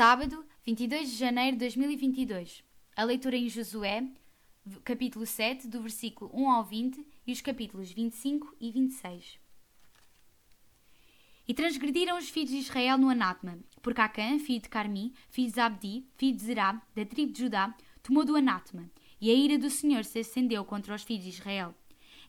Sábado, 22 de janeiro de 2022. A leitura em Josué, capítulo 7, do versículo 1 ao 20 e os capítulos 25 e 26. E transgrediram os filhos de Israel no anátema, porque Acã, filho de Carmi, filho de Zabdi, filho de Zerá, da tribo de Judá, tomou do anátema, e a ira do Senhor se acendeu contra os filhos de Israel.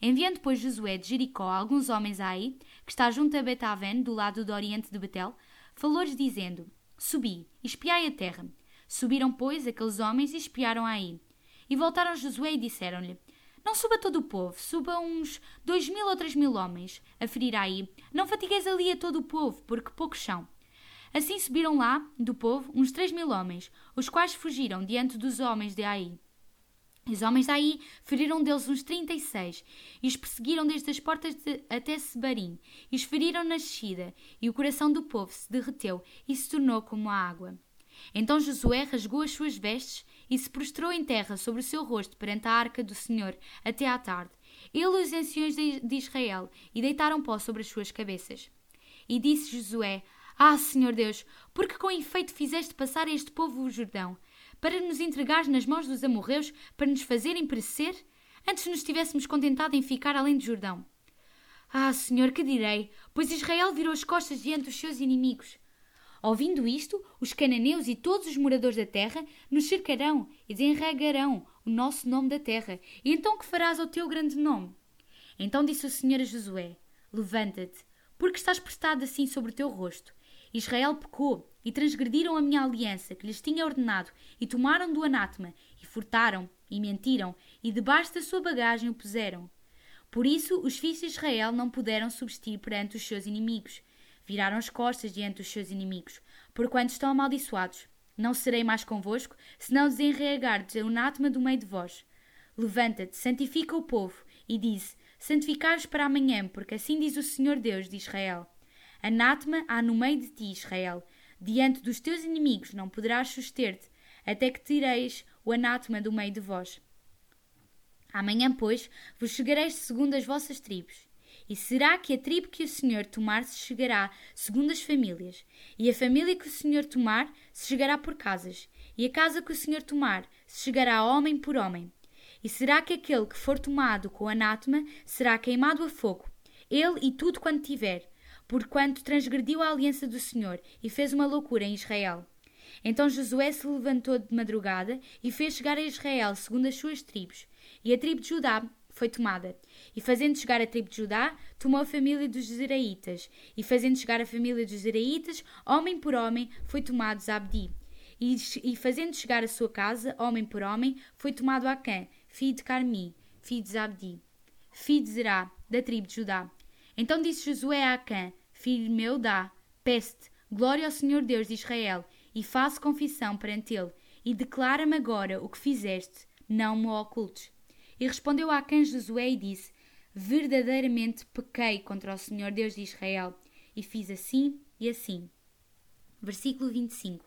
Enviando, pois, Josué de Jericó alguns homens a que está junto a Betaven, do lado do oriente de Betel, falou-lhes dizendo: Subi, espiai a terra. Subiram, pois, aqueles homens e espiaram Ai. E voltaram Josué e disseram-lhe: Não suba todo o povo, suba uns dois mil ou três mil homens, a ferir Ai. Não fatigueis ali a todo o povo, porque poucos são. Assim subiram lá, do povo, uns três mil homens, os quais fugiram diante dos homens de Ai. Os homens daí feriram deles uns trinta e seis, e os perseguiram desde as portas de, até Sebarim, e os feriram na descida, e o coração do povo se derreteu e se tornou como a água. Então Josué rasgou as suas vestes e se prostrou em terra sobre o seu rosto perante a arca do Senhor até à tarde, ele e os anciões de Israel, e deitaram pó sobre as suas cabeças. E disse Josué: Ah, Senhor Deus, porque com efeito fizeste passar este povo o Jordão? Para nos entregar nas mãos dos amorreus, para nos fazerem perecer? Antes nos tivéssemos contentado em ficar além do Jordão. Ah, Senhor, que direi? Pois Israel virou as costas diante dos seus inimigos. Ouvindo isto, os cananeus e todos os moradores da terra nos cercarão e desenregarão o nosso nome da terra. E então que farás ao teu grande nome? Então disse o Senhor a Josué: Levanta-te, porque estás prestado assim sobre o teu rosto. Israel pecou e transgrediram a minha aliança que lhes tinha ordenado, e tomaram do anátema, e furtaram, e mentiram, e debaixo da sua bagagem o puseram. Por isso os filhos de Israel não puderam subsistir perante os seus inimigos. Viraram as costas diante dos seus inimigos, porquanto estão amaldiçoados. Não serei mais convosco, senão desenreagardes o anátema do meio de vós. Levanta-te, santifica o povo, e diz: Santificai-os para amanhã, porque assim diz o Senhor Deus de Israel. Anátema há no meio de ti, Israel, Diante dos teus inimigos não poderás suster-te, até que tireis o anátema do meio de vós. Amanhã, pois, vos chegareis segundo as vossas tribos. E será que a tribo que o Senhor tomar se chegará segundo as famílias, e a família que o Senhor tomar se chegará por casas, e a casa que o Senhor tomar se chegará homem por homem. E será que aquele que for tomado com anátema será queimado a fogo, ele e tudo quanto tiver, porquanto transgrediu a aliança do Senhor e fez uma loucura em Israel. Então Josué se levantou de madrugada e fez chegar a Israel segundo as suas tribos. E a tribo de Judá foi tomada. E fazendo chegar a tribo de Judá, tomou a família dos Zeraitas. E fazendo chegar a família dos Zeraitas, homem por homem, foi tomado Zabdi. E, e fazendo chegar a sua casa, homem por homem, foi tomado Acã, filho de Carmi, filho de Zabdi, filho de Zerá, da tribo de Judá. Então disse Josué a Acã, Filho meu, dá, peste, glória ao Senhor Deus de Israel, e faço confissão perante ele, e declara-me agora o que fizeste, não me ocultes. E respondeu Acã Josué e disse: Verdadeiramente pequei contra o Senhor Deus de Israel, e fiz assim e assim. Versículo 25.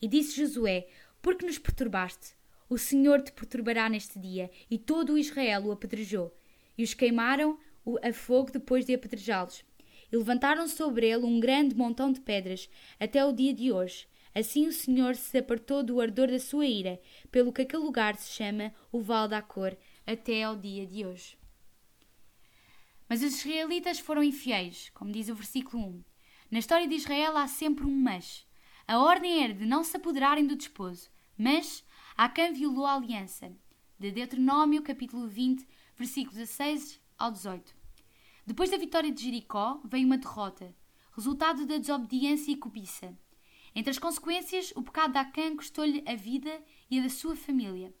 E disse Josué: Porque nos perturbaste? O Senhor te perturbará neste dia, e todo o Israel o apedrejou. E os queimaram a fogo depois de apedrejá-los e levantaram sobre ele um grande montão de pedras, até o dia de hoje. Assim o Senhor se apartou do ardor da sua ira, pelo que aquele lugar se chama o Val da Cor, até ao dia de hoje. Mas os israelitas foram infiéis, como diz o versículo 1. Na história de Israel há sempre um mas. A ordem era de não se apoderarem do desposo, mas Acã violou a aliança. De Deuteronômio, capítulo 20, versículos 16 ao 18. Depois da vitória de Jericó, veio uma derrota, resultado da desobediência e cobiça. Entre as consequências, o pecado de Acã custou-lhe a vida e a da sua família.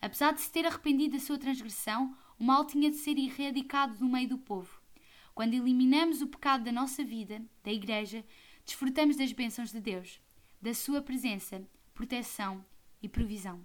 Apesar de se ter arrependido da sua transgressão, o mal tinha de ser erradicado do meio do povo. Quando eliminamos o pecado da nossa vida, da Igreja, desfrutamos das bênçãos de Deus, da sua presença, proteção e provisão.